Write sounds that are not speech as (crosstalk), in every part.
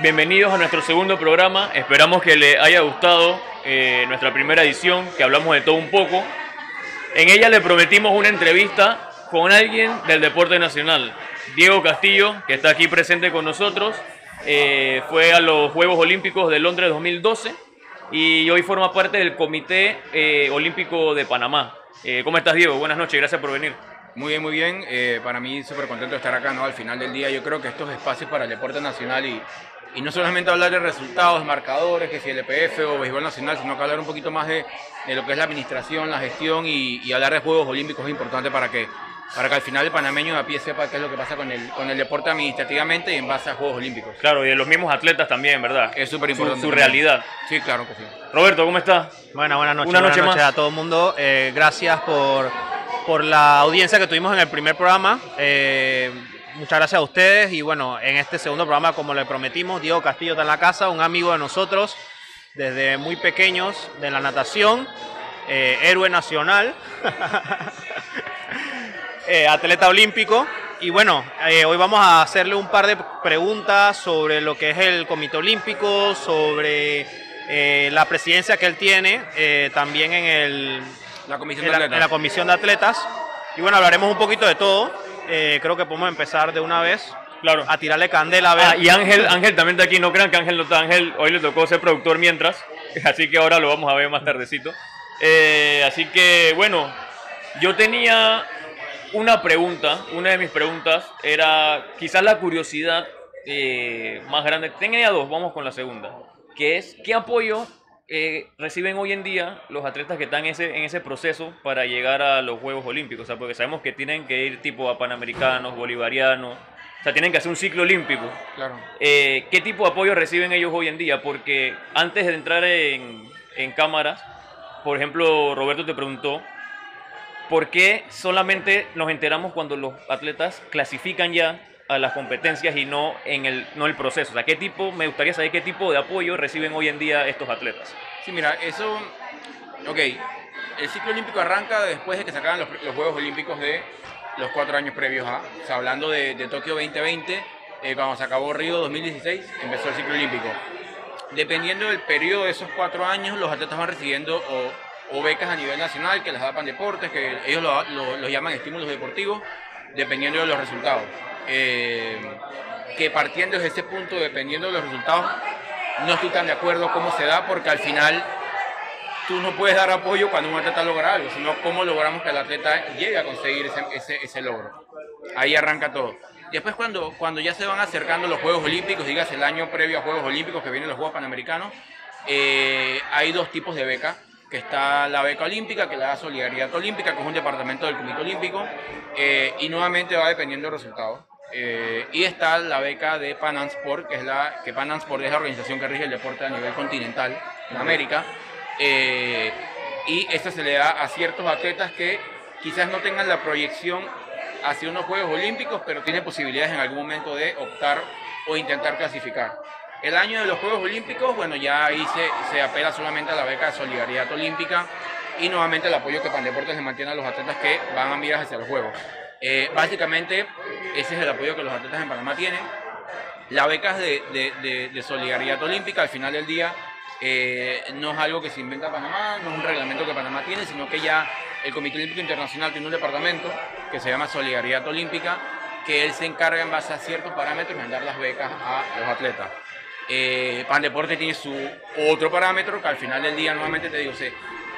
bienvenidos a nuestro segundo programa. Esperamos que les haya gustado eh, nuestra primera edición, que hablamos de todo un poco. En ella le prometimos una entrevista con alguien del deporte nacional. Diego Castillo, que está aquí presente con nosotros, eh, fue a los Juegos Olímpicos de Londres 2012 y hoy forma parte del Comité eh, Olímpico de Panamá. ¿Cómo estás Diego? Buenas noches, gracias por venir. Muy bien, muy bien. Eh, para mí súper contento de estar acá, ¿no? Al final del día yo creo que estos espacios para el deporte nacional y, y no solamente hablar de resultados, marcadores, que si el EPF o béisbol nacional, sino que hablar un poquito más de, de lo que es la administración, la gestión y, y hablar de Juegos Olímpicos es importante para que, para que al final el panameño de a pie sepa qué es lo que pasa con el, con el deporte administrativamente y en base a Juegos Olímpicos. Claro, y de los mismos atletas también, ¿verdad? Es súper Su, importante. su realidad. Sí, claro que sí. Roberto, ¿cómo estás? Bueno, buenas noches. Una buenas noche noches más. a todo el mundo. Eh, gracias por, por la audiencia que tuvimos en el primer programa. Eh, muchas gracias a ustedes. Y bueno, en este segundo programa, como le prometimos, Diego Castillo está en la casa, un amigo de nosotros desde muy pequeños de la natación, eh, héroe nacional, (laughs) eh, atleta olímpico. Y bueno, hoy vamos a hacerle un par de preguntas sobre lo que es el Comité Olímpico, sobre la presidencia que él tiene, también en, el, La comisión en, de la, atletas. en la comisión de atletas. Y bueno, hablaremos un poquito de todo. Eh, creo que podemos empezar de una vez Claro. a tirarle candela a ver. Ah, y Ángel, Ángel también está aquí, no crean que Ángel no está, Ángel hoy le tocó ser productor mientras, (laughs) así que ahora lo vamos a ver más tardecito. Eh, así que bueno, yo tenía una pregunta, una de mis preguntas era quizás la curiosidad eh, más grande, tenía dos, vamos con la segunda, que es ¿qué apoyo eh, reciben hoy en día los atletas que están en ese, en ese proceso para llegar a los Juegos Olímpicos? O sea, porque sabemos que tienen que ir tipo a Panamericanos, Bolivarianos, o sea, tienen que hacer un ciclo olímpico. Claro. Eh, ¿Qué tipo de apoyo reciben ellos hoy en día? Porque antes de entrar en, en cámaras, por ejemplo, Roberto te preguntó, ¿por qué solamente nos enteramos cuando los atletas clasifican ya a las competencias y no en el, no el proceso? O sea, ¿qué tipo, me gustaría saber qué tipo de apoyo reciben hoy en día estos atletas? Sí, mira, eso. Ok, el ciclo olímpico arranca después de que se acaban los, los Juegos Olímpicos de los cuatro años previos a. O sea, hablando de, de Tokio 2020, eh, cuando se acabó Río 2016, empezó el ciclo olímpico. Dependiendo del periodo de esos cuatro años, los atletas van recibiendo o, o becas a nivel nacional, que las da Pan Deportes, que ellos lo, lo- lo llaman estímulos deportivos, dependiendo de los resultados. Eh, que partiendo desde ese punto, dependiendo de los resultados, no estoy tan de acuerdo cómo se da, porque al final tú no puedes dar apoyo cuando un atleta logra algo, sino cómo logramos que el atleta llegue a conseguir ese, ese, ese logro. Ahí arranca todo. Después cuando, cuando ya se van acercando los Juegos Olímpicos, digas el año previo a Juegos Olímpicos que vienen los Juegos Panamericanos, eh, hay dos tipos de beca, que está la beca olímpica, que la da Solidaridad Olímpica, que es un departamento del Comité Olímpico, eh, y nuevamente va dependiendo del resultado. Eh, y está la beca de Pan Sport, que es la que Pan Sport es la organización que rige el deporte a nivel continental en América. Eh, y esta se le da a ciertos atletas que quizás no tengan la proyección hacia unos Juegos Olímpicos, pero tienen posibilidades en algún momento de optar o intentar clasificar. El año de los Juegos Olímpicos, bueno, ya ahí se, se apela solamente a la beca de solidaridad olímpica y nuevamente el apoyo que Pandeportes le mantiene a los atletas que van a mirar hacia los Juegos. Eh, básicamente, ese es el apoyo que los atletas en Panamá tienen. La beca de, solidaridad olímpica, al final del día, eh, no es algo que se inventa Panamá, no es un reglamento que Panamá tiene, sino que ya el Comité Olímpico Internacional tiene un departamento que se llama Solidaridad Olímpica, que él se encarga en base a ciertos parámetros de dar las becas a los atletas. Eh, Pan Deporte tiene su otro parámetro que al final del día, nuevamente te digo, se-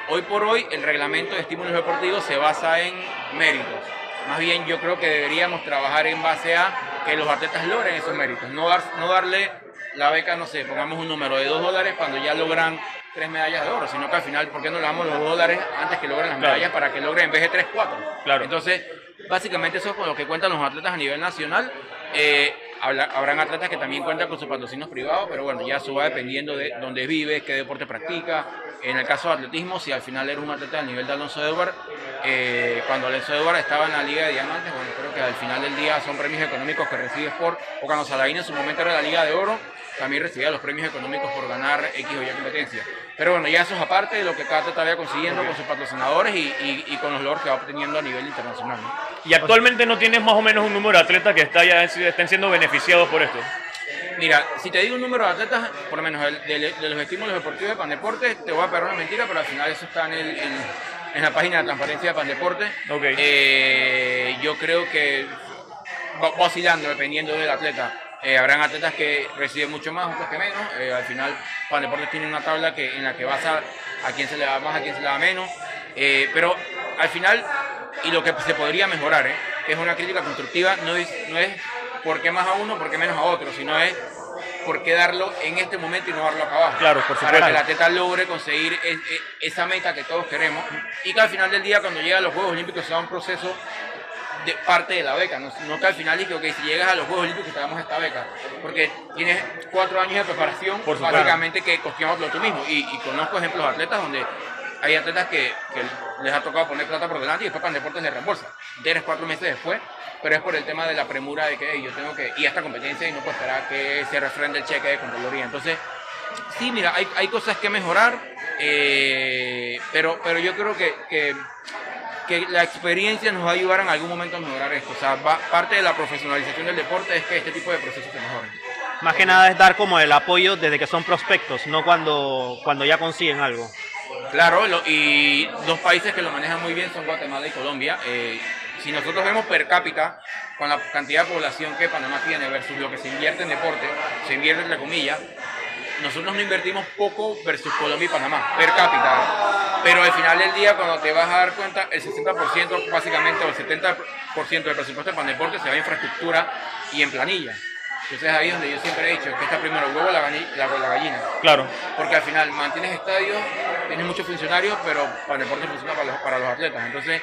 hoy por hoy el reglamento de estímulos deportivos se basa en méritos. Más bien yo creo que deberíamos trabajar en base a que los atletas logren esos méritos, no, dar, no darle la beca, no sé, pongamos un número de 2 dólares cuando ya logran tres medallas de oro, sino que al final, ¿por qué no le damos los 2 dólares antes que logren las Claro. medallas para que logren en vez de 3, 4? Claro. Entonces, básicamente eso es con lo que cuentan los atletas a nivel nacional. Eh, habrán atletas que también cuentan con sus patrocinios privados, pero bueno, ya eso va dependiendo de dónde vives, qué deporte practica, En el caso de atletismo, si al final era un atleta del nivel de Alonso Edward, eh, cuando Alonso Edward estaba en la Liga de Diamantes, bueno, creo que al final del día son premios económicos que recibes por, o cuando Saladín en su momento era la Liga de Oro, también recibía los premios económicos por ganar X o Y competencia. Pero bueno, ya eso es aparte de lo que cada atleta vaya consiguiendo con sus patrocinadores y, y- y con los logros que va obteniendo a nivel internacional. ¿no? Y actualmente no tienes más o menos un número de atletas que está ya, estén siendo beneficiados por esto. Mira, si te digo un número de atletas, por lo menos el- de, de los estímulos deportivos de Pandeporte, te voy a pegar una mentira, pero al final eso está en, el- en- en la página de transparencia de Pandeporte. Ok. Eh, yo creo que va oscilando dependiendo del atleta. Eh, habrán atletas que reciben mucho más, otros que menos. Eh, al final, Pandeporte tiene una tabla que, en la que basa a quién se le da más, a quién se le da menos. Pero al final, y lo que se podría mejorar, que es una crítica constructiva, no es, no es por qué más a uno, por qué menos a otro, sino es por qué darlo en este momento y no darlo acá abajo. Claro, por Para supuesto. que el atleta logre conseguir e- e- esa meta que todos queremos y que al final del día, cuando llega a los Juegos Olímpicos, sea un proceso de parte de la beca, no, no que al final diga, ok, si llegas a los Juegos Olímpicos te damos esta beca, porque tienes cuatro años de preparación, Por básicamente que costeamos tú mismo, y, y conozco ejemplos de atletas donde hay atletas que, que les ha tocado poner plata por delante y después para deportes les reembolsa, tres, cuatro meses después, pero es por el tema de la premura de que "Ey, yo tengo que ir a esta competencia y no esperar que se refrende el cheque de Contraloría, entonces sí, mira, hay, hay cosas que mejorar, eh, pero, pero yo creo que, que, que la experiencia nos va a ayudar en algún momento a mejorar esto. O sea, va- parte de la profesionalización del deporte es que este tipo de procesos se mejoren. Más que nada es dar como el apoyo desde que son prospectos, no cuando, cuando ya consiguen algo. Claro, lo- y dos países que lo manejan muy bien son Guatemala y Colombia. Eh, si nosotros vemos per cápita, con la cantidad de población que Panamá tiene versus lo que se invierte en deporte, se invierte entre comillas, nosotros no invertimos poco versus Colombia y Panamá, per cápita. Pero al final del día, cuando te vas a dar cuenta, el 60% básicamente o el 70% del presupuesto de Pandeporte se va a infraestructura y en planilla. Entonces ahí es donde yo siempre he dicho que está primero el huevo la, gani- la, la gallina. Claro. Porque al final mantienes estadios, tienes muchos funcionarios, pero para el deporte funciona para los, para los atletas. Entonces,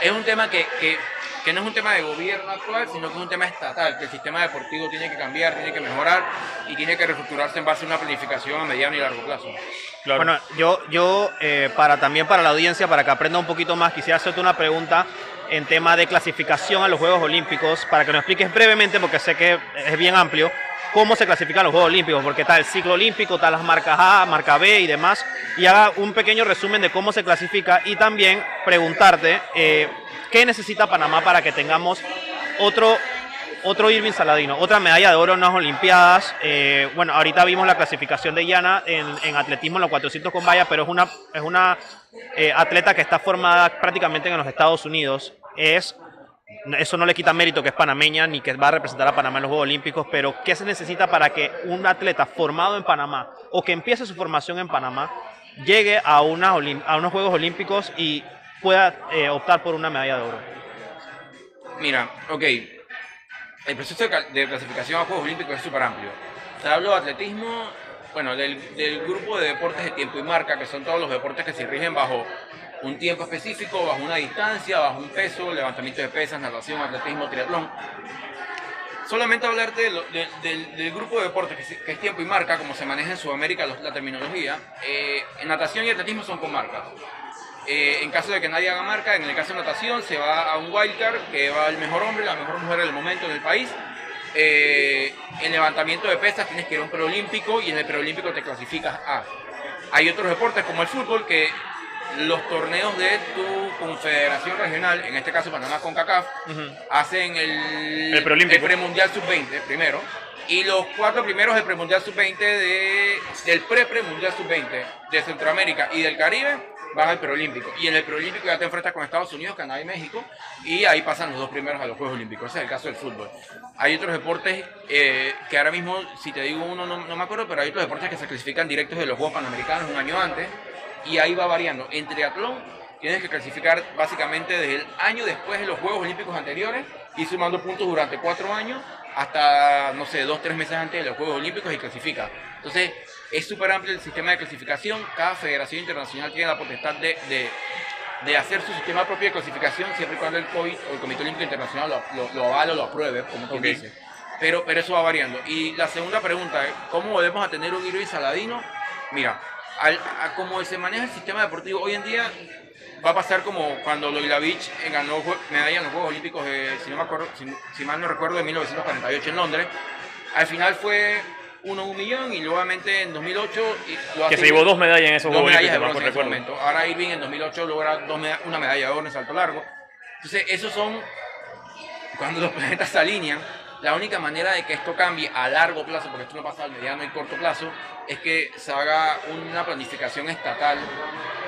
es un tema que, que, que no es un tema de gobierno actual, sino que es un tema estatal, que el sistema deportivo tiene que cambiar, tiene que mejorar y tiene que reestructurarse en base a una planificación a mediano y largo plazo. Claro. Bueno, yo, yo eh, para también para la audiencia, para que aprenda un poquito más, quisiera hacerte una pregunta en tema de clasificación a los Juegos Olímpicos, para que nos expliques brevemente, porque sé que es bien amplio, cómo se clasifican los Juegos Olímpicos, porque está el ciclo olímpico, está las marcas A, marca B y demás, y haga un pequeño resumen de cómo se clasifica y también preguntarte eh, qué necesita Panamá para que tengamos otro otro Irving Saladino, otra medalla de oro en las Olimpiadas. Eh, bueno, ahorita vimos la clasificación de Yana en, atletismo en los 400 con valla, pero es una, es una eh, atleta que está formada prácticamente en los Estados Unidos. Es, eso no le quita mérito que es panameña ni que va a representar a Panamá en los Juegos Olímpicos, pero ¿qué se necesita para que un atleta formado en Panamá o que empiece su formación en Panamá llegue a, unos Juegos Olímpicos y pueda eh, optar por una medalla de oro? Mira, ok, el proceso de clasificación a Juegos Olímpicos es súper amplio. Te hablo de atletismo, bueno, del, del grupo de deportes de tiempo y marca, que son todos los deportes que se rigen bajo un tiempo específico, bajo una distancia, bajo un peso, levantamiento de pesas, natación, atletismo, triatlón. Solamente hablarte del, del grupo de deportes que, que es tiempo y marca, como se maneja en Sudamérica los- la terminología, eh, en natación y atletismo son con marcas. Eh, en caso de que nadie haga marca, en el caso de natación se va a un wildcard que va el mejor hombre, la mejor mujer del momento en país. Eh, en levantamiento de pesas tienes que ir a un preolímpico y en el preolímpico te clasificas a. Hay otros deportes como el fútbol que los torneos de tu confederación regional, en este caso Panamá con CACAF, hacen el, El preolímpico. premundial sub-20 primero. Y los cuatro primeros del premundial sub-20 de, del pre-premundial sub-20 de Centroamérica y del Caribe van al preolímpico. Y en el preolímpico ya te enfrentas con Estados Unidos, Canadá y México. Y ahí pasan los dos primeros a los Juegos Olímpicos. Ese es el caso del fútbol. Hay otros deportes eh, que ahora mismo, si te digo uno, no, no me acuerdo, pero hay otros deportes que se clasifican directos de los Juegos Panamericanos un año antes. Y ahí va variando. En triatlón tienes que clasificar básicamente desde el año después de los Juegos Olímpicos anteriores y sumando puntos durante cuatro años hasta, no sé, dos, tres meses antes de los Juegos Olímpicos y clasifica. Entonces, es súper amplio el sistema de clasificación. Cada federación internacional tiene la potestad de, de, de hacer su sistema propio de clasificación siempre y cuando el COI o el Comité Olímpico Internacional lo, lo, lo avale o lo apruebe, como quien Ok. dice. Pero, pero eso va variando. Y la segunda pregunta, ¿cómo volvemos a tener un Irving Saladino? Mira, al- a cómo se maneja el sistema deportivo hoy en día va a pasar como cuando Loilavich ganó medalla en los Juegos Olímpicos, de, si, no me acuerdo, si, si mal no recuerdo, de 1948 en Londres. Al final fue uno un millón y nuevamente en 2008 y Que se llevó dos medallas en esos Juegos Olímpicos. Ahora Irving en 2008 logra dos meda- una medalla de oro en salto largo. Entonces, esos son cuando los planetas se alinean. La única manera de que esto cambie a largo plazo, porque esto no pasa al mediano y corto plazo, es que se haga una planificación estatal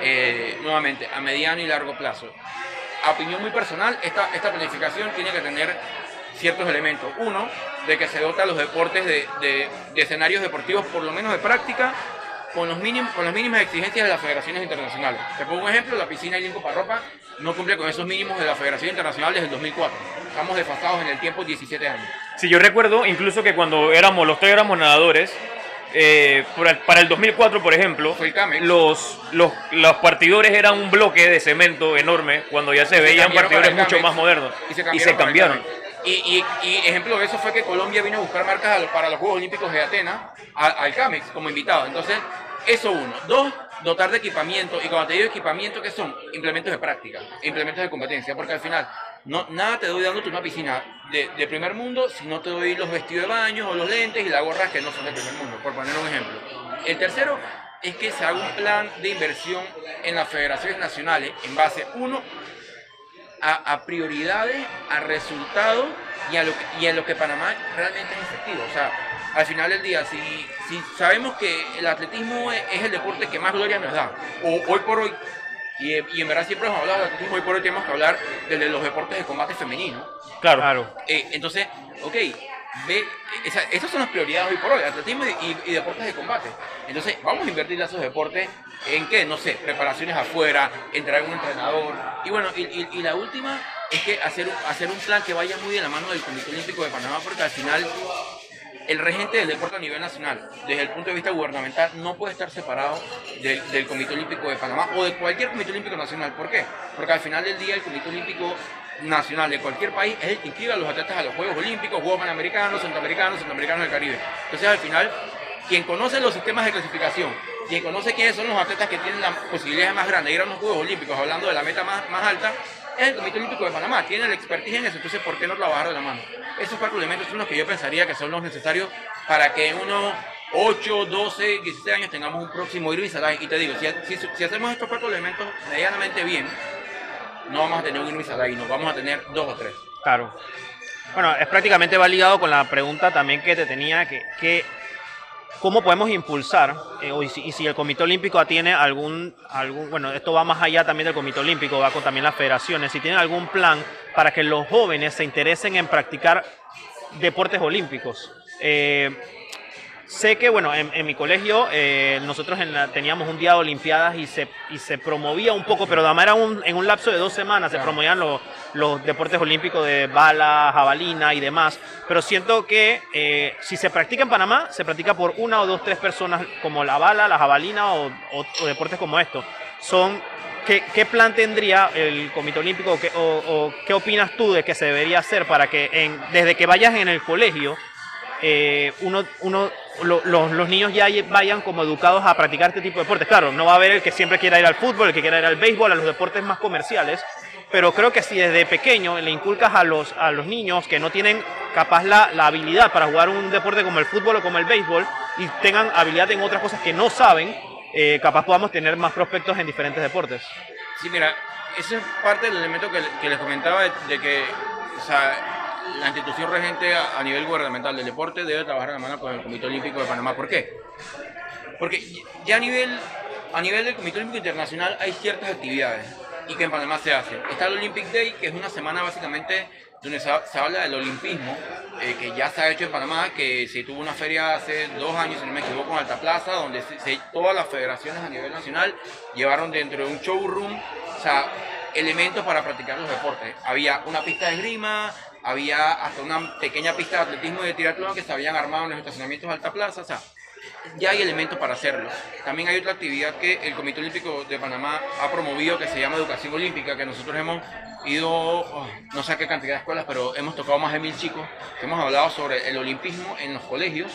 eh, nuevamente a mediano y largo plazo. A opinión muy personal, esta, esta planificación tiene que tener ciertos elementos. Uno, de que se dota a los deportes de, de- de escenarios deportivos, por lo menos de práctica, con, los mínimos, con las mínimas exigencias de las federaciones internacionales. Te pongo un ejemplo, la piscina y Limpo Parropa no cumple con esos mínimos de la Federación Internacional desde el 2004. Estamos desfasados en el tiempo 17 años. Sí, yo recuerdo incluso que cuando éramos, los tres éramos nadadores, eh, para el 2004, por ejemplo, los, los, los partidores eran un bloque de cemento enorme cuando ya se veían partidores mucho más modernos. Y se Y cambiaron. se. Y, y- ejemplo de eso fue que Colombia vino a buscar marcas para los Juegos Olímpicos de Atenas al, al CAMEX como invitado. Entonces, eso uno. Dos, dotar de equipamiento. Y cuando te digo equipamiento, ¿qué son? Implementos de práctica, implementos de competencia. Porque al final, no, nada te doy dándote una piscina de, primer mundo si no te doy los vestidos de baño o los lentes y las gorras que no son de primer mundo, por poner un ejemplo. El tercero es que se haga un plan de inversión en las federaciones nacionales en base, uno, a, prioridades, a resultados y a, lo y a lo que Panamá realmente es efectivo. O sea, al final del día, si, si sabemos que el atletismo es el deporte que más gloria nos da, o hoy por hoy, y, y en verdad siempre hemos hablado del atletismo, hoy por hoy tenemos que hablar de, de los deportes de combate femenino. Claro. Claro. Eh, entonces, ok, ve, esa- esas son las prioridades hoy por hoy, atletismo y, y- y deportes de combate. Entonces, vamos a invertir esos deportes en qué, no sé, preparaciones afuera, entrar en un entrenador. Y bueno, y, y- y la última es que hacer, hacer un plan que vaya muy de la mano del Comité Olímpico de Panamá, porque al final el regente del deporte a nivel nacional, desde el punto de vista gubernamental, no puede estar separado del, Comité Olímpico de Panamá o de cualquier Comité Olímpico Nacional. ¿Por qué? Porque al final del día el Comité Olímpico Nacional de cualquier país es el que inscribe a los atletas a los Juegos Olímpicos, Juegos Panamericanos, Centroamericanos, Centroamericanos del Caribe. Entonces al final, quien conoce los sistemas de clasificación, quien conoce quiénes son los atletas que tienen la posibilidad más grande de ir a los Juegos Olímpicos, hablando de la meta más, más alta, es el Comité Olímpico de Panamá, tiene la expertise en eso, entonces ¿por qué no trabajar de la mano? Esos cuatro elementos son los que yo pensaría que son los necesarios para que en unos 8, 12, 16 años tengamos un próximo Irving. Y te digo, si, hacemos estos cuatro elementos medianamente bien, no vamos a tener un Irving Salai, nos vamos a tener dos o tres. Claro. Bueno, es prácticamente va ligado con la pregunta también que te tenía, que, que ¿cómo podemos impulsar? eh, o y, si, y si el Comité Olímpico tiene algún, algún, bueno, esto va más allá también del Comité Olímpico, va con también las federaciones, si tienen algún plan para que los jóvenes se interesen en practicar deportes olímpicos. Eh, Sé que, bueno, en, en mi colegio eh, nosotros en la- teníamos un día de Olimpiadas y se, y se promovía un poco, pero además era un, en un lapso de dos semanas se promovían los, los deportes olímpicos de bala, jabalina y demás. Pero siento que eh, si se practica en Panamá, se practica por una o dos, tres personas como la bala, la jabalina o, o- o deportes como estos. Son, ¿qué, qué plan tendría el Comité Olímpico o qué, o- o qué opinas tú de que se debería hacer para que en- desde que vayas en el colegio eh, uno, uno, lo- los, niños ya vayan como educados a practicar este tipo de deportes. Claro, no va a haber el que siempre quiera ir al fútbol, el que quiera ir al béisbol, a los deportes más comerciales, pero creo que si desde pequeño le inculcas a los, a los niños que no tienen capaz la, habilidad para jugar un deporte como el fútbol o como el béisbol y tengan habilidad en otras cosas que no saben, eh, capaz podamos tener más prospectos en diferentes deportes. Sí, mira, ese es parte del elemento que, les comentaba de que o sea, la institución regente a, nivel gubernamental del deporte debe trabajar de la mano con el Comité Olímpico de Panamá. ¿Por qué? Porque ya a nivel, a nivel del Comité Olímpico Internacional hay ciertas actividades y que en Panamá se hacen. Está el Olympic Day, que es una semana básicamente donde se, se habla del olimpismo, eh, que ya se ha hecho en Panamá, que se tuvo una feria hace dos años, si no me equivoco, en Alta Plaza, donde se- se- todas las federaciones a nivel nacional llevaron dentro de un showroom, o sea, elementos para practicar los deportes. Había una pista de esgrima, había hasta una pequeña pista de atletismo y de triatlón que se habían armado en los estacionamientos de Alta Plaza, o sea, ya hay elementos para hacerlo. También hay otra actividad que el Comité Olímpico de Panamá ha promovido que se llama Educación Olímpica, que nosotros hemos ido, oh, no sé qué cantidad de escuelas, pero hemos tocado más de mil chicos, que hemos hablado sobre el olimpismo en los colegios,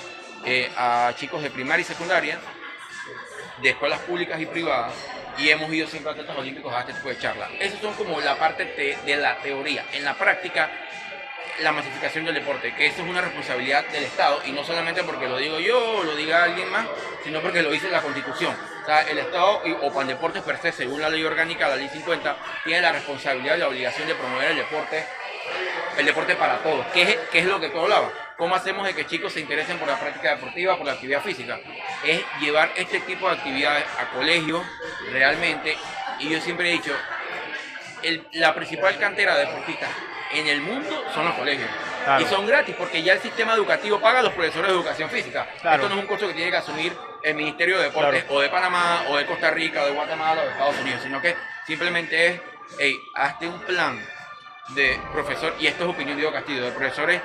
eh, a chicos de primaria y secundaria, de escuelas públicas y privadas y hemos ido siempre a atletas olímpicos a este tipo de charlas. Esas son como la parte te- de la teoría. En la práctica, la masificación del deporte, que eso es una responsabilidad del Estado y no solamente porque lo digo yo o lo diga alguien más, sino porque lo dice la Constitución. O sea, el Estado o Pandeportes per se, según la ley orgánica, la ley 50, tiene la responsabilidad y la obligación de promover el deporte, el deporte para todos, que es, lo que tú hablabas. ¿Cómo hacemos de que chicos se interesen por la práctica deportiva, por la actividad física? Es llevar este tipo de actividades a colegios realmente, y yo siempre he dicho, la principal cantera de en el mundo son los colegios. Claro. Y son gratis porque ya el sistema educativo paga a los profesores de educación física. Claro. Esto no es un costo que tiene que asumir el Ministerio de Deportes o de Panamá o de Costa Rica o de Guatemala o de Estados Unidos, sino que simplemente es, hey, hazte un plan de profesor, y esto es opinión de Diego Castillo, de profesores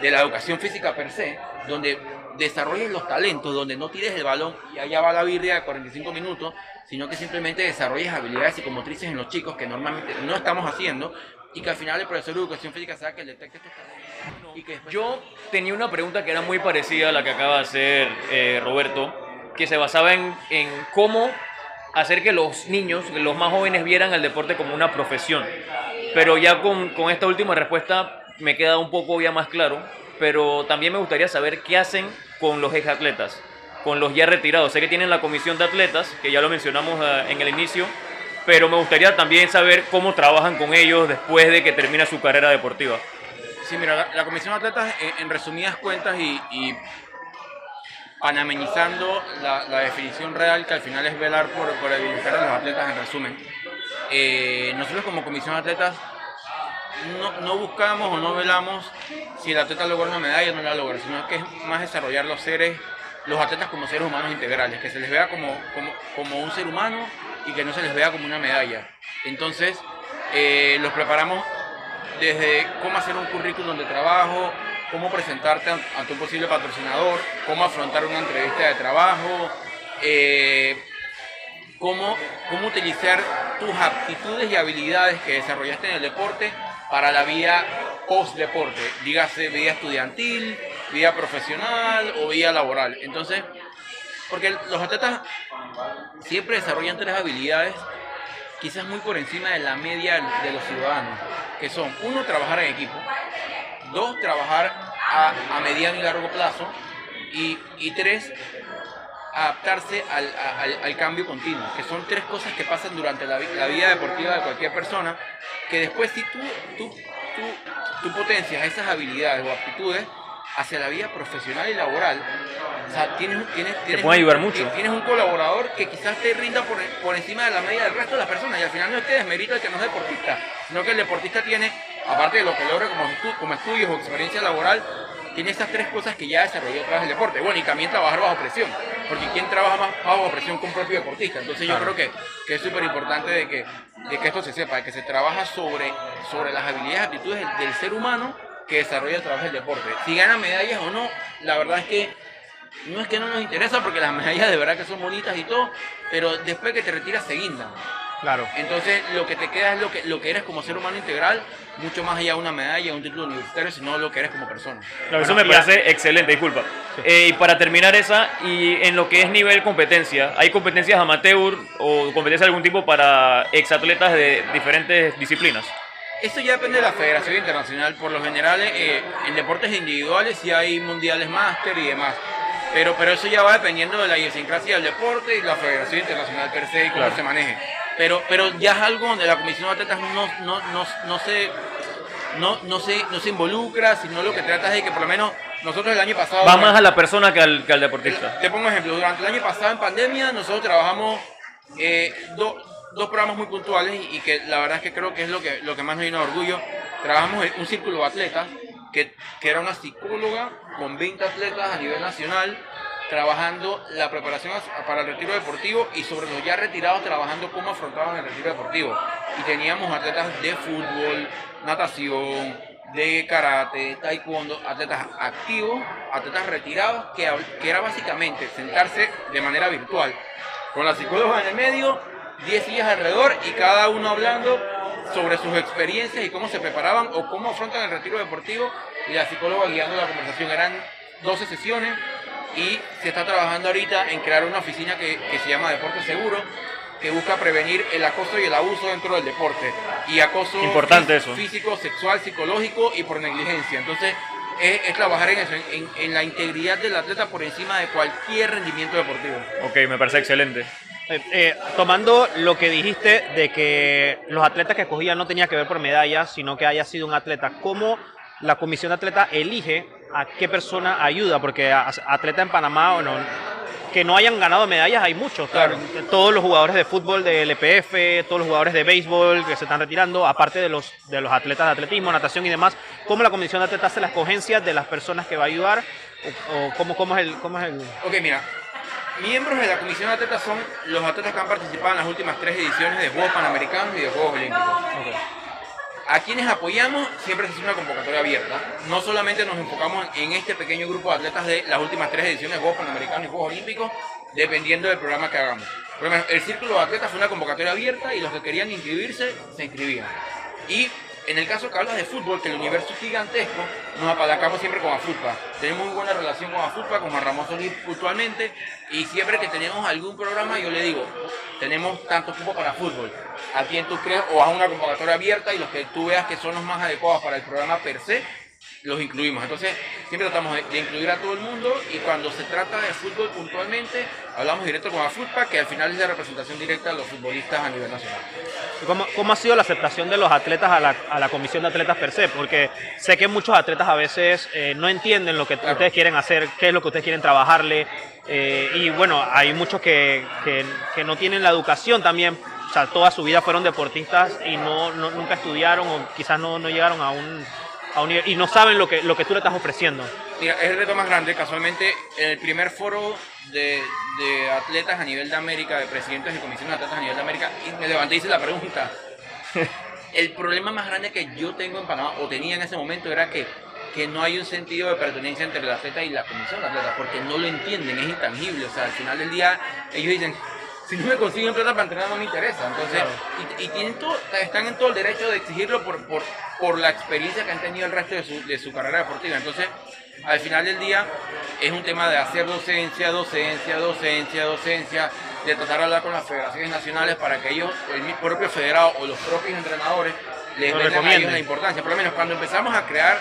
de la educación física per se, donde desarrolles los talentos, donde no tires el balón y allá va la birria de 45 minutos, sino que simplemente desarrolles habilidades psicomotrices en los chicos que normalmente no estamos haciendo y que al final el profesor de educación física sabe que detecte estos talentos y que después Yo tenía una pregunta que era muy parecida a la que acaba de hacer eh, Roberto, que se basaba en, en cómo hacer que los niños, que los más jóvenes, vieran el deporte como una profesión. Pero ya con, con esta última respuesta me queda un poco ya más claro, pero también me gustaría saber qué hacen con los exatletas, con los ya retirados. Sé que tienen la comisión de atletas, que ya lo mencionamos eh, en el inicio, pero me gustaría también saber cómo trabajan con ellos después de que termina su carrera deportiva. Sí, mira, la, la Comisión de Atletas, en, en resumidas cuentas y, y panameñizando la, la definición real, que al final es velar por, por bienestar de los atletas, en resumen. eh, nosotros como Comisión de Atletas no, no buscamos o no velamos si el atleta logra una medalla o no la logra, sino que es más desarrollar los seres, los atletas como seres humanos integrales, que se les vea como, como, como un ser humano y que no se les vea como una medalla. Entonces, eh, los preparamos desde cómo hacer un currículum de trabajo, cómo presentarte an- ante un posible patrocinador, cómo afrontar una entrevista de trabajo, eh, cómo, cómo utilizar tus aptitudes y habilidades que desarrollaste en el deporte para la vida post-deporte, dígase vida estudiantil, vida profesional o vida laboral. Entonces, porque los atletas siempre desarrollan tres habilidades quizás muy por encima de la media de los ciudadanos, que son, uno, trabajar en equipo, dos, trabajar a, a mediano y largo plazo, y, y tres, adaptarse al, al- cambio continuo, que son tres cosas que pasan durante la, la vida deportiva de cualquier persona, que después si tú, tú, tú, tú potencias esas habilidades o aptitudes hacia la vida profesional y laboral, o sea, tienes, tienes, tienes puede un- ayudar mucho. Tienes un colaborador que quizás te rinda por, por encima de la media del resto de las personas, y al final no es que desmerita el que no es deportista, sino que el deportista tiene, aparte de lo que logra como, estu- como estudios o experiencia laboral, tiene esas tres cosas que ya desarrolló a través del deporte. Bueno, y también trabajar bajo presión, porque ¿quién trabaja más bajo presión que un propio deportista? Entonces yo creo que, que es súper importante de que, de que esto se sepa, de que se trabaja sobre, sobre las habilidades y actitudes del, del ser humano que desarrolla a través del deporte. Si gana medallas o no, la verdad es que no es que no nos interesa porque las (laughs) medallas de verdad que son bonitas y todo, pero después que te retiras se guindan. Claro. Entonces lo que te queda es lo que, lo que eres como ser humano integral, mucho más allá de una medalla, un título universitario, sino lo que eres como persona. Claro, eso me parece excelente, disculpa. Eh, y para terminar esa, y en lo que es nivel competencia, ¿hay competencias amateur o competencias de algún tipo para exatletas de diferentes disciplinas? Esto ya depende de la Federación Internacional. Por lo general, eh, en deportes individuales sí hay mundiales máster y demás. Pero, pero eso ya va dependiendo de la idiosincrasia del deporte y la Federación Internacional per se y cómo Claro. se maneje. Pero, pero ya es algo donde la Comisión de Atletas no, no, no, no se, no, no, se, no se involucra, sino lo que trata es de que por lo menos nosotros el año pasado... Va más a la persona que al, que al deportista. Te pongo ejemplo, durante el año pasado en pandemia nosotros trabajamos eh, do- dos programas muy puntuales y, que la verdad es que creo que es lo que, lo que más nos llena de orgullo. Trabajamos en un círculo de atletas que, que era una psicóloga con 20 atletas a nivel nacional trabajando la preparación para el retiro deportivo y sobre los ya retirados trabajando cómo afrontaban el retiro deportivo. Y teníamos atletas de fútbol, natación, de karate, taekwondo, atletas activos, atletas retirados, que, que era básicamente sentarse de manera virtual con la psicóloga en el medio, 10 sillas alrededor y cada uno hablando sobre sus experiencias y cómo se preparaban o cómo afrontan el retiro deportivo y la psicóloga guiando la conversación. Eran 12 sesiones y se está trabajando ahorita en crear una oficina que, que se llama Deporte Seguro, que busca prevenir el acoso y el abuso dentro del deporte. Y acoso Importante eso. físico, sexual, psicológico y por negligencia. Entonces, es, es trabajar en eso, en, en- en la integridad del atleta por encima de cualquier rendimiento deportivo. Ok, me parece excelente. Eh, eh, tomando lo que dijiste de que los atletas que escogían no tenía que ver por medallas, sino que haya sido un atleta, ¿cómo la comisión de atleta elige a qué persona ayuda? Porque atleta en Panamá, bueno, que no hayan ganado medallas hay muchos. Claro. Todos los jugadores de fútbol del EPF, todos los jugadores de béisbol que se están retirando, aparte de los, de los atletas de atletismo, natación y demás, ¿cómo la comisión de atleta hace la escogencia de las personas que va a ayudar? ¿O, o cómo, cómo es el...? Cómo es el... Ok, mira. Miembros de la comisión de atletas son los atletas que han participado en las últimas tres ediciones de Juegos Panamericanos y de Juegos Olímpicos. A quienes apoyamos siempre se hace una convocatoria abierta. No solamente nos enfocamos en este pequeño grupo de atletas de las últimas tres ediciones de Juegos Panamericanos y Juegos Olímpicos, dependiendo del programa que hagamos. Por lo menos, el círculo de atletas fue una convocatoria abierta y los que querían inscribirse se inscribían. Y en el caso que hablas de fútbol, que el universo es gigantesco, nos apalancamos siempre con AFUTPA. Tenemos muy buena relación con AFUTPA, con Juan Ramón Solís puntualmente, y siempre que tenemos algún programa, yo le digo, tenemos tanto tiempo para fútbol. A quien tú crees, o haz una convocatoria abierta y los que tú veas que son los más adecuados para el programa per se, los incluimos. Entonces, siempre tratamos de, incluir a todo el mundo y cuando se trata de fútbol puntualmente, hablamos directo con AFUTPA, que al final es la representación directa de los futbolistas a nivel nacional. ¿Cómo, cómo ha sido la aceptación de los atletas a la, a la comisión de atletas per se? Porque sé que muchos atletas a veces eh, no entienden lo que Claro. ustedes quieren hacer, qué es lo que ustedes quieren trabajarle. eh, y bueno, hay muchos que, que- que no tienen la educación también. O sea, toda su vida fueron deportistas y no, no- nunca estudiaron o quizás no, no llegaron a un, y no saben lo que, lo que tú le estás ofreciendo. Mira, es el reto más grande. Casualmente, en el primer foro de, de atletas a nivel de América, de presidentes de comisiones de atletas a nivel de América, y me levanté y hice la pregunta. (laughs) El problema más grande que yo tengo en Panamá, o tenía en ese momento, era que, que no hay un sentido de pertenencia entre el atleta y la comisión de atletas, porque no lo entienden, es intangible. O sea, al final del día, ellos dicen, si no me consiguen plata para entrenar no me interesa. Entonces, y, y tienen todo, están en todo el derecho de exigirlo por, por, por la experiencia que han tenido el resto de su, de su carrera deportiva. Entonces, al final del día, es un tema de hacer docencia, docencia, docencia, docencia, de tratar de hablar con las federaciones nacionales para que ellos, el propio federado o los propios entrenadores, les den a ellos la importancia. Por lo menos cuando empezamos a crear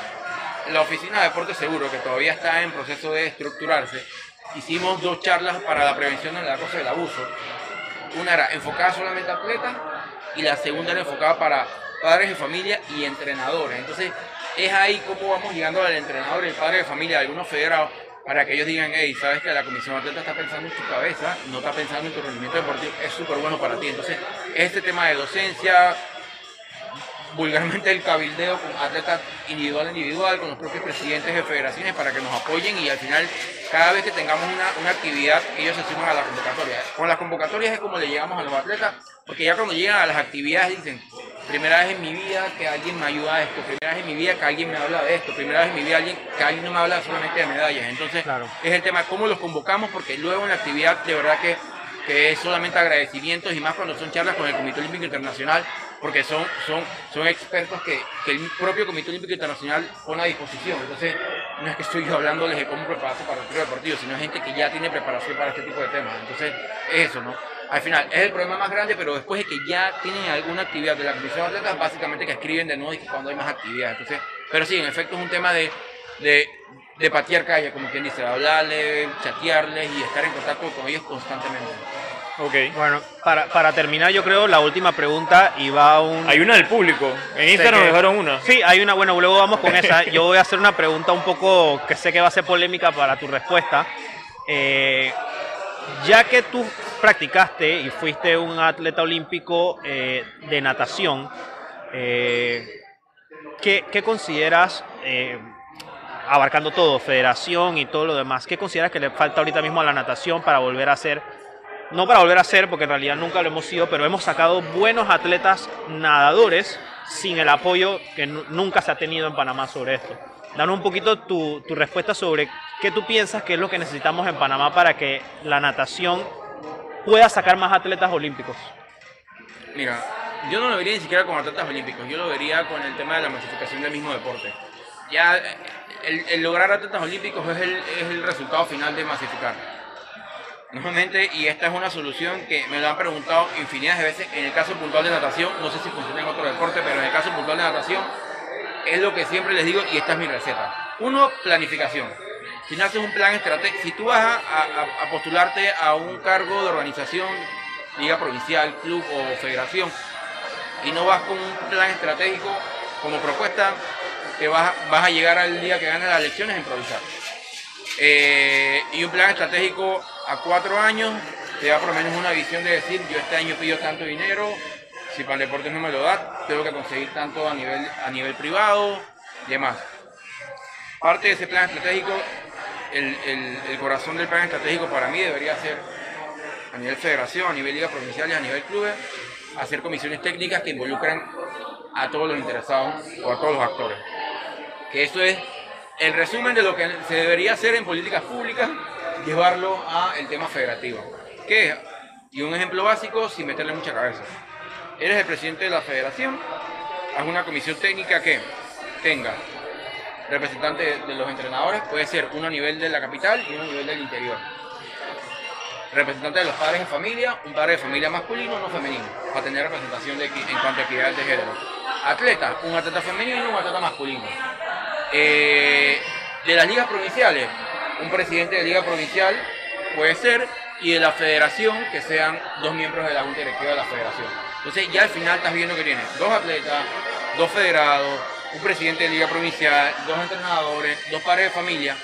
la oficina de deporte seguro, que todavía está en proceso de estructurarse, hicimos dos charlas para la prevención del acoso y del abuso. Una era enfocada solamente a atletas y la segunda era enfocada para padres de familia y entrenadores. Entonces, es ahí cómo vamos llegando al entrenador y el padre de familia, algunos federados, para que ellos digan, hey, sabes que la comisión de atletas está pensando en tu cabeza, no está pensando en tu rendimiento deportivo, es súper bueno para ti. Entonces, este tema de docencia, vulgarmente el cabildeo con atletas individual a individual, con los propios presidentes de federaciones para que nos apoyen y al final cada vez que tengamos una, una actividad ellos se suman a la convocatoria. Con las convocatorias es como le llegamos a los atletas, porque ya cuando llegan a las actividades dicen, primera vez en mi vida que alguien me ayuda a esto, primera vez en mi vida que alguien me habla de esto, primera vez en mi vida alguien, que alguien no me habla solamente de medallas. Entonces Claro. es el tema cómo los convocamos, porque luego en la actividad de verdad que que es solamente agradecimientos y más cuando son charlas con el Comité Olímpico Internacional, porque son, son, son expertos que, el propio Comité Olímpico Internacional pone a disposición. Entonces, no es que estoy yo hablándoles de cómo prepararse para el tiro deportivo, sino gente que ya tiene preparación para este tipo de temas. Entonces, es eso, ¿no? Al final, es el problema más grande, pero después de que ya tienen alguna actividad de la Comisión de Atletas, básicamente que escriben de nuevo y cuando hay más actividades. Entonces, pero sí, en efecto es un tema de, de, de patear calle, como quien dice, hablarles, chatearles y estar en contacto con ellos constantemente. Ok. Bueno, para, para terminar, yo creo la última pregunta y va a un. Hay una del público. En Instagram que- nos dejaron una. Sí, hay una, bueno, luego vamos con esa. Yo voy a hacer una pregunta un poco que sé que va a ser polémica para tu respuesta. Eh, ya que tú practicaste y fuiste un atleta olímpico eh, de natación, eh, ¿qué, qué consideras, eh, abarcando todo, federación y todo lo demás, qué consideras que le falta ahorita mismo a la natación para volver a ser no para volver a ser, porque en realidad nunca lo hemos sido, pero hemos sacado buenos atletas nadadores sin el apoyo que nu- nunca se ha tenido en Panamá sobre esto. Danos un poquito tu, tu respuesta sobre qué tú piensas que es lo que necesitamos en Panamá para que la natación pueda sacar más atletas olímpicos. Mira, yo no lo vería ni siquiera con atletas olímpicos, yo lo vería con el tema de la masificación del mismo deporte. Ya el, el lograr atletas olímpicos es el, es el resultado final de masificar. Nuevamente, y esta es una solución que me lo han preguntado infinidad de veces, en el caso puntual de natación, no sé si funciona en otro deporte, pero en el caso puntual de natación, es lo que siempre les digo y esta es mi receta. Uno, planificación. Si no haces un plan estratégico, si tú vas a, postularte a un cargo de organización, liga provincial, club o federación, y no vas con un plan estratégico como propuesta, te vas, vas a llegar al día que ganas las elecciones a improvisar. Eh, y un plan estratégico a cuatro años te da por lo menos una visión de decir, yo este año pido tanto dinero, si para el deporte no me lo da, tengo que conseguir tanto a nivel, a nivel privado y demás. Parte de ese plan estratégico, el, el- corazón del plan estratégico para mí debería ser a nivel federación, a nivel liga provincial y a nivel clubes, hacer comisiones técnicas que involucren a todos los interesados o a todos los actores. Que eso es el resumen de lo que se debería hacer en políticas públicas, llevarlo a el tema federativo. ¿Qué es? Y un ejemplo básico sin meterle mucha cabeza. Eres el presidente de la federación, haz una comisión técnica que tenga representantes de, los entrenadores, puede ser uno a nivel de la capital y uno a nivel del interior. Representante de los padres de familia, un padre de familia masculino, no femenino, para tener representación de, en cuanto a equidad de género. Atleta, un atleta femenino y un atleta masculino. Eh, de las ligas provinciales, un presidente de liga provincial puede ser, y de la federación, que sean dos miembros de la junta directiva de la federación. Entonces ya al final estás viendo que tienes dos atletas, dos federados, un presidente de liga provincial, dos entrenadores, dos padres de familia.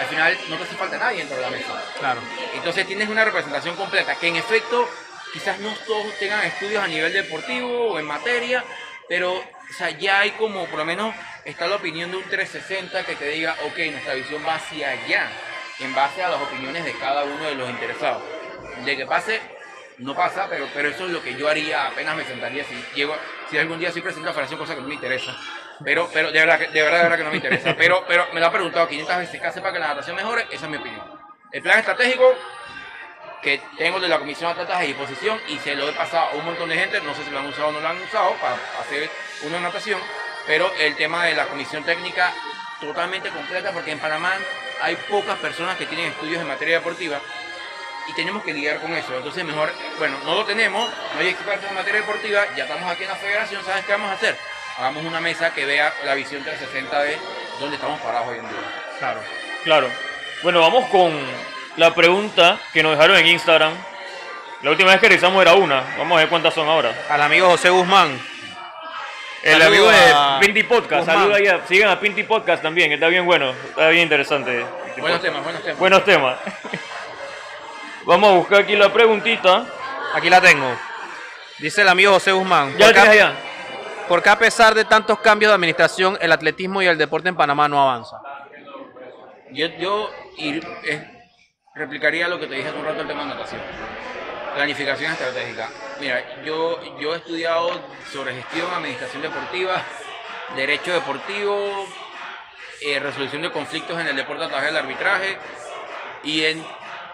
Al final no te hace falta nadie dentro de la mesa. Claro. Entonces tienes una representación completa, que en efecto quizás no todos tengan estudios a nivel deportivo o en materia, pero o ya hay como, por lo menos está la opinión de un 360 que te diga, ok, nuestra visión va hacia allá, en base a las opiniones de cada uno de los interesados. De que pase, no pasa, pero, pero eso es lo que yo haría, apenas me sentaría si llego, si algún día soy presidente de la federación, cosa que no me interesa. Pero, pero de verdad, de verdad, de verdad que no me interesa. Pero, pero me lo ha preguntado 500 veces, ¿qué hace para que la natación mejore? Esa es mi opinión. El plan estratégico que tengo de la Comisión de Atletas a disposición y se lo he pasado a un montón de gente, no sé si lo han usado o no lo han usado para hacer una natación, pero el tema de la Comisión Técnica totalmente completa porque en Panamá hay pocas personas que tienen estudios en materia deportiva y tenemos que lidiar con eso. Entonces mejor, bueno, no lo tenemos, no hay expertos en materia deportiva, ya estamos aquí en la federación, ¿sabes qué vamos a hacer? Hagamos una mesa que vea la visión 360 de dónde estamos parados hoy en día. Claro. Claro. Bueno, vamos con la pregunta que nos dejaron en Instagram. La última vez que revisamos era una. Vamos a ver cuántas son ahora. Al amigo José Guzmán. El Saludo amigo de a Pinty Podcast. Guzmán. Saluda ahí a- sigan a Pinty Podcast también. Está bien bueno. Está bien interesante. Buenos temas, buenos temas. Buenos temas. (laughs) Vamos a buscar aquí la preguntita. Aquí la tengo. Dice el amigo José Guzmán. Ya ¿por la qué- tienes allá. ¿Por qué a pesar de tantos cambios de administración, el atletismo y el deporte en Panamá no avanza? Yo, yo ir- eh, replicaría lo que te dije hace un rato el tema de natación. Planificación estratégica. Mira, yo, yo he estudiado sobre gestión, administración deportiva, (laughs) derecho deportivo, eh, resolución de conflictos en el deporte a través del arbitraje y en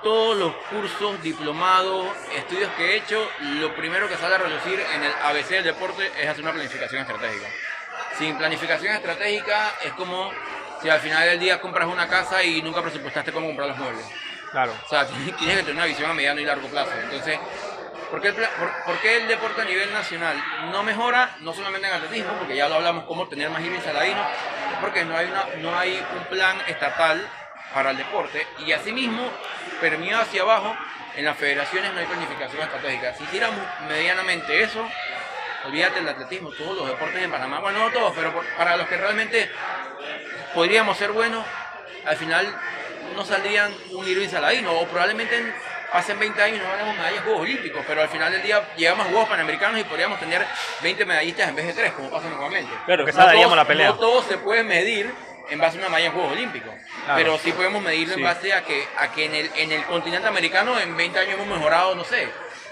todos los cursos, diplomados, estudios que he hecho, lo primero que sale a relucir en el ABC del deporte es hacer una planificación estratégica. Sin planificación estratégica es como si al final del día compras una casa y nunca presupuestaste cómo comprar los muebles. Claro. O sea, (laughs) tienes que tener una visión a mediano y largo plazo. Entonces, ¿por qué, el, por, el deporte a nivel nacional no mejora? No solamente en atletismo, porque ya lo hablamos, cómo tener más Irving Saladino, es porque no hay, una, no hay un plan estatal para el deporte y asimismo, permeado hacia abajo, en las federaciones no hay planificación estratégica. Si tiramos medianamente eso, olvídate del atletismo, todos los deportes en Panamá, bueno, no todos, pero por- para los que realmente podríamos ser buenos, al final no saldrían un Irving Saladino, o probablemente en- pasen 20 años y no ganemos medallas en Juegos Olímpicos, pero al final del día llegamos a Juegos Panamericanos y podríamos tener 20 medallistas en vez de 3, como pasa normalmente. Claro, Que daríamos todo- la pelea. no todo se puede medir en base a una medalla en Juegos Olímpicos, Claro. pero sí podemos medirlo Sí. en base a que, a que en, el, en el continente americano en 20 años hemos mejorado, no sé,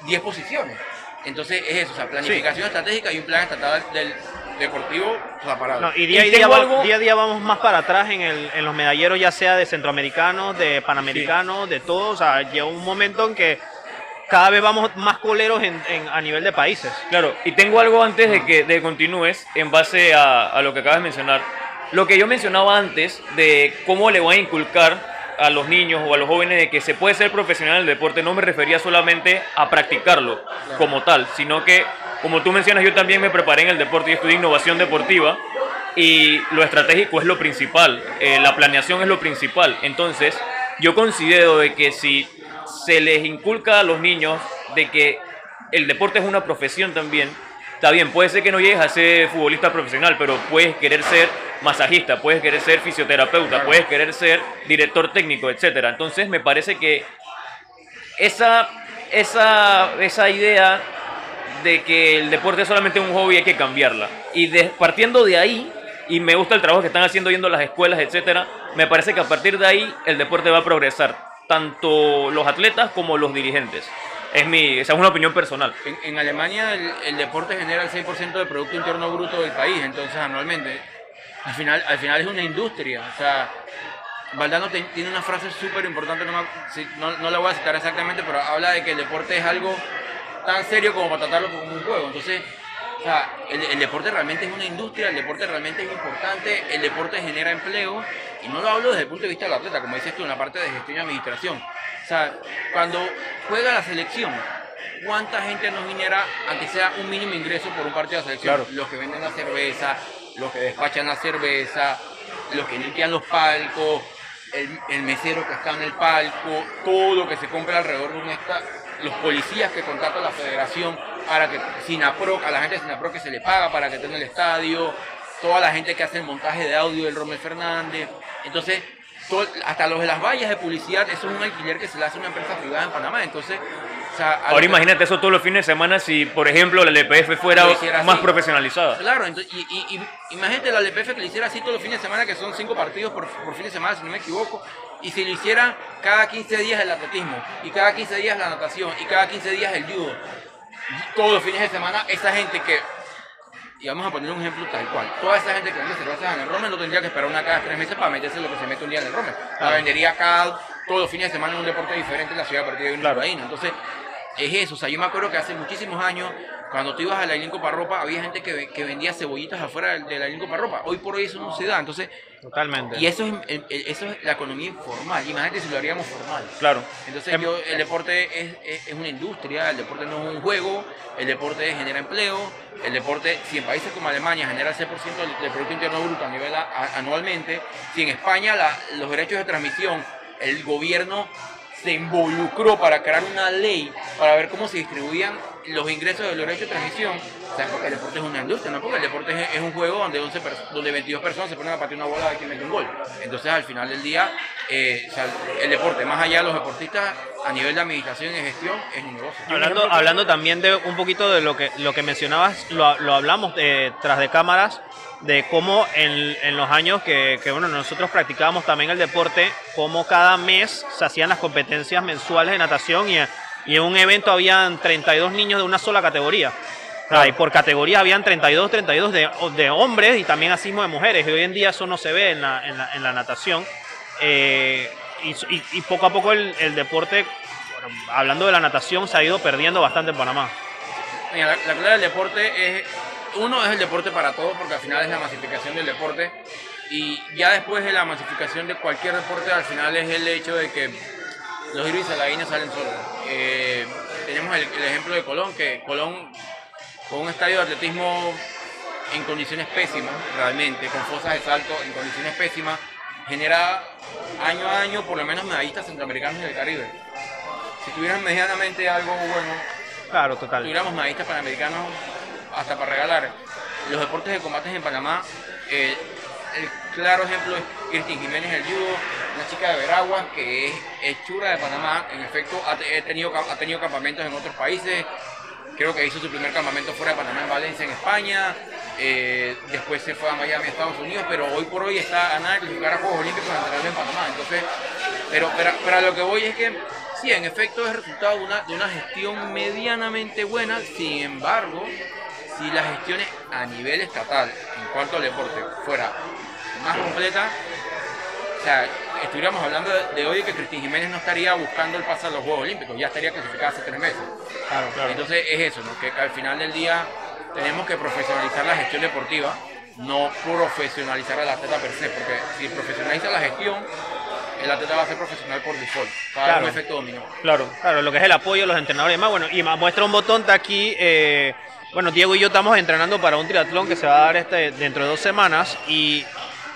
10 posiciones. Entonces es eso, o sea, planificación estratégica y un plan estatal del deportivo o sea, parado. No, y día, Y día, tengo va- algo- día a día vamos más para atrás en, el, en los medalleros, ya sea de centroamericanos, de panamericanos, de todo. O sea, llega un momento en que cada vez vamos más coleros en, en- a nivel de países. Claro, y tengo algo antes de que de continúes en base a, a lo que acabas de mencionar. lo que yo mencionaba antes de cómo le voy a inculcar a los niños o a los jóvenes de que se puede ser profesional en el deporte, no me refería solamente a practicarlo como tal, sino que, como tú mencionas, yo también me preparé en el deporte y estudié innovación deportiva y lo estratégico es lo principal, eh, la planeación es lo principal. Entonces, yo considero de que si se les inculca a los niños de que el deporte es una profesión también, está bien, puede ser que no llegues a ser futbolista profesional, pero puedes querer ser masajista, puedes querer ser fisioterapeuta, puedes querer ser director técnico, etcétera. Entonces me parece que esa, esa, esa idea de que el deporte es solamente un hobby hay que cambiarla. Y partiendo de ahí, y me gusta el trabajo que están haciendo yendo a las escuelas, etcétera, me parece que a partir de ahí el deporte va a progresar, tanto los atletas como los dirigentes. Es mi, esa es una opinión personal. En, Alemania el, deporte genera el 6% del Producto Interno Bruto del país, entonces anualmente. Al final, al final es una industria. O sea, Valdano tiene una frase súper importante, no, no, la voy a citar exactamente, pero habla de que el deporte es algo tan serio como para tratarlo como un juego. Entonces, o sea, el, deporte realmente es una industria, el deporte realmente es importante, el deporte genera empleo, y no lo hablo desde el punto de vista del atleta, como dices tú, en la parte de gestión y administración. O sea, cuando juega la selección, ¿cuánta gente nos genera, aunque sea un mínimo ingreso por un partido de selección? Los que venden la cerveza, los que despachan la cerveza, los que limpian los palcos, el, mesero que está en el palco, todo lo que se compra alrededor de un estadio, los policías que contrata la federación para que Sinapro, a la gente de Sinapro que se le paga para que en el estadio, toda la gente que hace el montaje de audio del Romel Fernández. Entonces, hasta los de las vallas de publicidad, eso es un alquiler que se le hace a una empresa privada en Panamá. Entonces, Ahora imagínate eso todos los fines de semana si, por ejemplo, la LPF fuera más profesionalizada. Claro, y, imagínate la LPF que le hiciera así todos los fines de semana, que son cinco partidos por, por fin de semana, si no me equivoco, y si lo hiciera cada 15 días el atletismo, y cada 15 días la natación, y cada 15 días el judo, todos los fines de semana, esa gente que y vamos a poner un ejemplo tal cual. Toda esa gente que vende cervezas en el Rome no tendría que esperar una cada tres meses para meterse lo que se mete un día en el Rome. La vendería cada todos los fines de semana en un deporte diferente en la ciudad a partir de una claro. Entonces, es eso. O sea, yo me acuerdo que hace muchísimos años, cuando tú ibas a la Ilinco Parropa, había gente que, que, vendía cebollitas afuera de la Ilinco Parropa. Hoy por hoy eso no se da. Entonces, Totalmente. Y eso es, eso es la economía informal. Imagínate si lo haríamos formal. Claro. Entonces, em- yo, el deporte es, es, una industria, el deporte no es un juego, el deporte genera empleo, el deporte, si en países como Alemania genera el 6% del, Producto Interno Bruto a nivel anualmente, si en España la, los derechos de transmisión, el gobierno se involucró para crear una ley para ver cómo se distribuían los ingresos de los derechos de transmisión. O sea, porque el deporte es una industria, no porque el deporte es, un juego donde, 11 donde 22 personas se ponen a partir una bola de quien mete un gol. Entonces, al final del día, eh, el deporte, más allá de los deportistas, a nivel de administración y gestión, es un negocio. Hablando, hablando también de un poquito de lo que, lo que mencionabas, lo, lo hablamos eh, tras de cámaras de cómo en, en los años que, que, bueno, nosotros practicábamos también el deporte, cómo cada mes se hacían las competencias mensuales de natación y, y en un evento habían 32 niños de una sola categoría. y por categoría habían 32, 32 de, de, hombres y también así de mujeres. Y hoy en día eso no se ve en la, en la, en la natación. Eh, y, y, poco a poco el, el deporte, hablando de la natación, se ha ido perdiendo bastante en Panamá. Mira, la, la clave del deporte es uno es el deporte para todos, porque al final es la masificación del deporte. Y ya después de la masificación de cualquier deporte, al final es el hecho de que los iris saladinos salen solos. Eh, tenemos el, ejemplo de Colón, que Colón, con un estadio de atletismo en condiciones pésimas, realmente, con fosas de salto en condiciones pésimas, genera año a año por lo menos medallistas centroamericanos del Caribe. Si tuvieran medianamente algo bueno, claro, total. tuviéramos medallistas panamericanos hasta para regalar. Los deportes de combates en Panamá, eh, el claro ejemplo es Cristian Jiménez el judo, una chica de Veraguas que es, chura de Panamá, en efecto ha, tenido, ha tenido campamentos en otros países, creo que hizo su primer campamento fuera de Panamá en Valencia, en España, eh, después se fue a Miami, Estados Unidos, pero hoy por hoy está a nada clasificar a Juegos Olímpicos en Panamá, entonces, pero, pero, pero a lo que voy es que sí, en efecto es resultado de una, gestión medianamente buena, sin embargo, si la gestión a nivel estatal en cuanto al deporte fuera más completa, o sea, estuviéramos hablando de, hoy que Cristín Jiménez no estaría buscando el pase a los Juegos Olímpicos, ya estaría clasificada hace tres meses. Entonces es eso, que al final del día tenemos que profesionalizar la gestión deportiva no profesionalizar al atleta per se, porque si profesionaliza la gestión, el atleta va a ser profesional por default, va a dar Claro. un efecto dominó. Claro. Claro, lo que es el apoyo de los entrenadores y más. Bueno, y ma- muestra un botón está aquí. eh, bueno, Diego y yo estamos entrenando para un triatlón que se va a dar este dentro de dos semanas y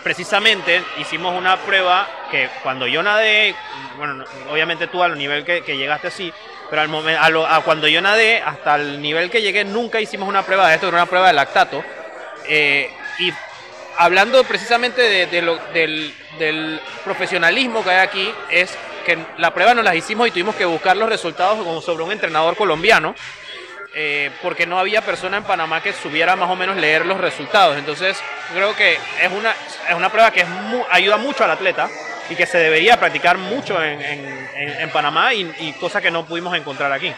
precisamente hicimos una prueba que cuando yo nadé, bueno, no- obviamente tú al nivel que, llegaste así, pero al momento, a, lo- a cuando yo nadé, hasta el nivel que llegué, nunca hicimos una prueba de esto, era una prueba de lactato. Eh, y hablando precisamente del profesionalismo que hay aquí, es que la prueba nos las hicimos y tuvimos que buscar los resultados como sobre un entrenador colombiano, eh, porque no había persona en Panamá que supiera más o menos leer los resultados. Entonces, creo que es una, es una prueba que es mu- ayuda mucho al atleta y que se debería practicar mucho en, en- en- Panamá y, y cosa que no pudimos encontrar aquí.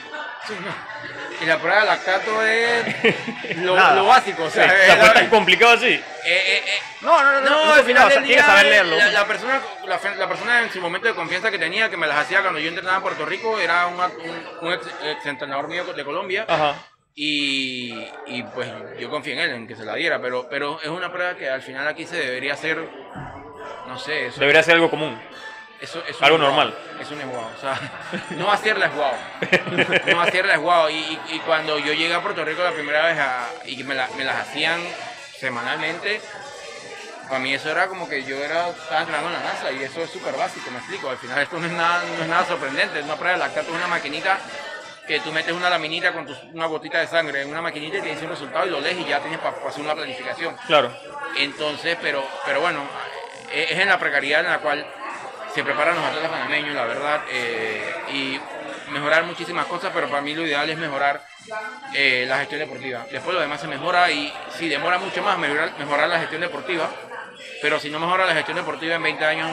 Y la prueba de lactato es (laughs) lo, básico, o Sí, sea, o es sea, fue la- tan complicado así. eh, eh, eh, No, no, no, No, no, al final o sea, del tienes que día, saber leerlo. La, la persona, la, persona en su momento de confianza que tenía, que me las hacía cuando yo entrenaba en Puerto Rico, era un, un, un ex, ex entrenador mío de Colombia. Ajá. Y, y, pues yo confío en él, en que se la diera, pero, pero es una prueba que al final aquí se debería hacer, no sé, eso, Debería ser algo común. Eso, eso algo es normal. Eso no es guau, o sea, (laughs) no hacerla es guau. (laughs) No hacerla es guau. Y, y, y cuando yo llegué a Puerto Rico la primera vez a- y me, la- me las hacían semanalmente, para mí eso era como que yo era, estaba entrenando en la NASA y eso es súper básico, me explico. Al final esto no es nada, no es nada sorprendente, es una prueba de lactato, es una maquinita que tú metes una laminita con una gotita de sangre en una maquinita y te dice un resultado y lo lees y ya tienes para hacer una planificación. Claro. Entonces, pero, pero bueno, eh, es en la precariedad en la cual se preparan los atletas panameños, la verdad, eh, y mejorar muchísimas cosas, pero para mí lo ideal es mejorar eh, la gestión deportiva. Después lo demás se mejora y si demora mucho más mejorar, mejorar la gestión deportiva, pero si no mejora la gestión deportiva en 20 años,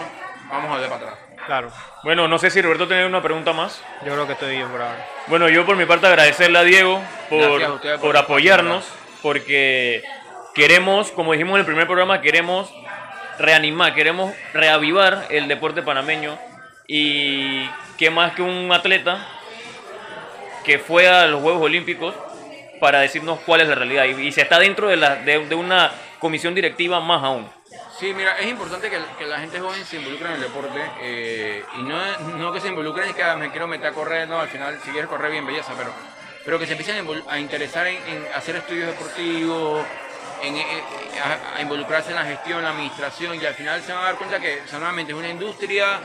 vamos a ver para atrás. Claro, Bueno, no sé si Roberto tiene una pregunta más. yo creo que estoy bien por ahora. Bueno, yo por mi parte agradecerle a Diego a por- por apoyarnos, porque queremos, como dijimos en el primer programa, queremos reanimar, queremos reavivar el deporte panameño y qué más que un atleta que fue a los Juegos Olímpicos para decirnos cuál es la realidad y, y se está dentro de, la, de, una comisión directiva más aún. Sí, mira, es importante que, la gente joven se involucre en el deporte eh, y no, no que se involucren y que ah, me quiero meter a correr, no, al final si quieres correr bien belleza, pero, pero que se empiecen a interesar en, en hacer estudios deportivos, en, eh, a, a involucrarse en la gestión, la administración y al final se van a dar cuenta que o sea, nuevamente es una industria,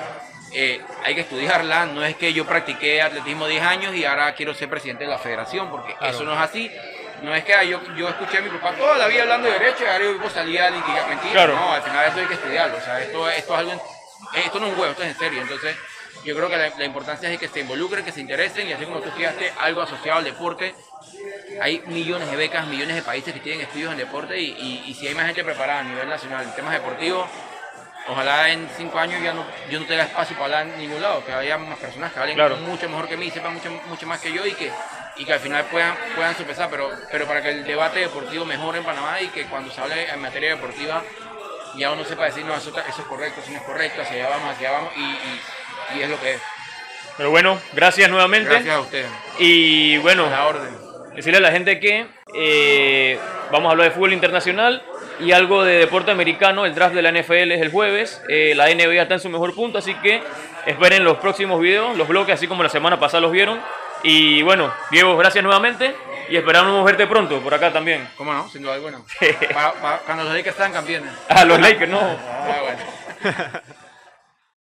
eh, hay que estudiarla, no es que yo practiqué atletismo 10 años y ahora quiero ser presidente de la federación, porque eso no es así. No es que ah, yo, yo escuché a mi papá toda la vida hablando de derecho y ahora yo salía mentira. Claro. No, al final esto hay que estudiarlo. O sea, esto, esto es algo, esto no es un juego, esto es en serio. Entonces, yo creo que la, la importancia es que se involucren, que se interesen y así como tú estudiaste algo asociado al deporte, hay millones de becas, millones de países que tienen estudios en deporte y, y- y si hay más gente preparada a nivel nacional en temas deportivos, ojalá en cinco años ya no, yo no tenga espacio para hablar en ningún lado, que haya más personas que hablen Claro. mucho mejor que mí, sepan mucho, mucho más que yo y que, y que al final puedan, puedan sopesar, pero, pero para que el debate deportivo mejore en Panamá y que cuando se hable en materia deportiva ya uno sepa decir, no, eso, eso es correcto, eso no es correcto, hacia allá vamos, hacia allá vamos y, y- y es lo que es. Pero bueno, gracias nuevamente. Gracias a ustedes. Y bueno, A la orden. decirle a la gente que eh, vamos a hablar de fútbol internacional y algo de deporte americano. El draft de la NFL es el jueves. eh, la NBA está en su mejor punto, así que esperen los próximos videos, los bloques, así como la semana pasada los vieron. Y bueno, Diego, gracias nuevamente y esperamos verte pronto por acá también. ¿Cómo no? Sin duda alguna. (laughs) Cuando los Lakers están campeones. A los Lakers, no. Ah, bueno. (laughs)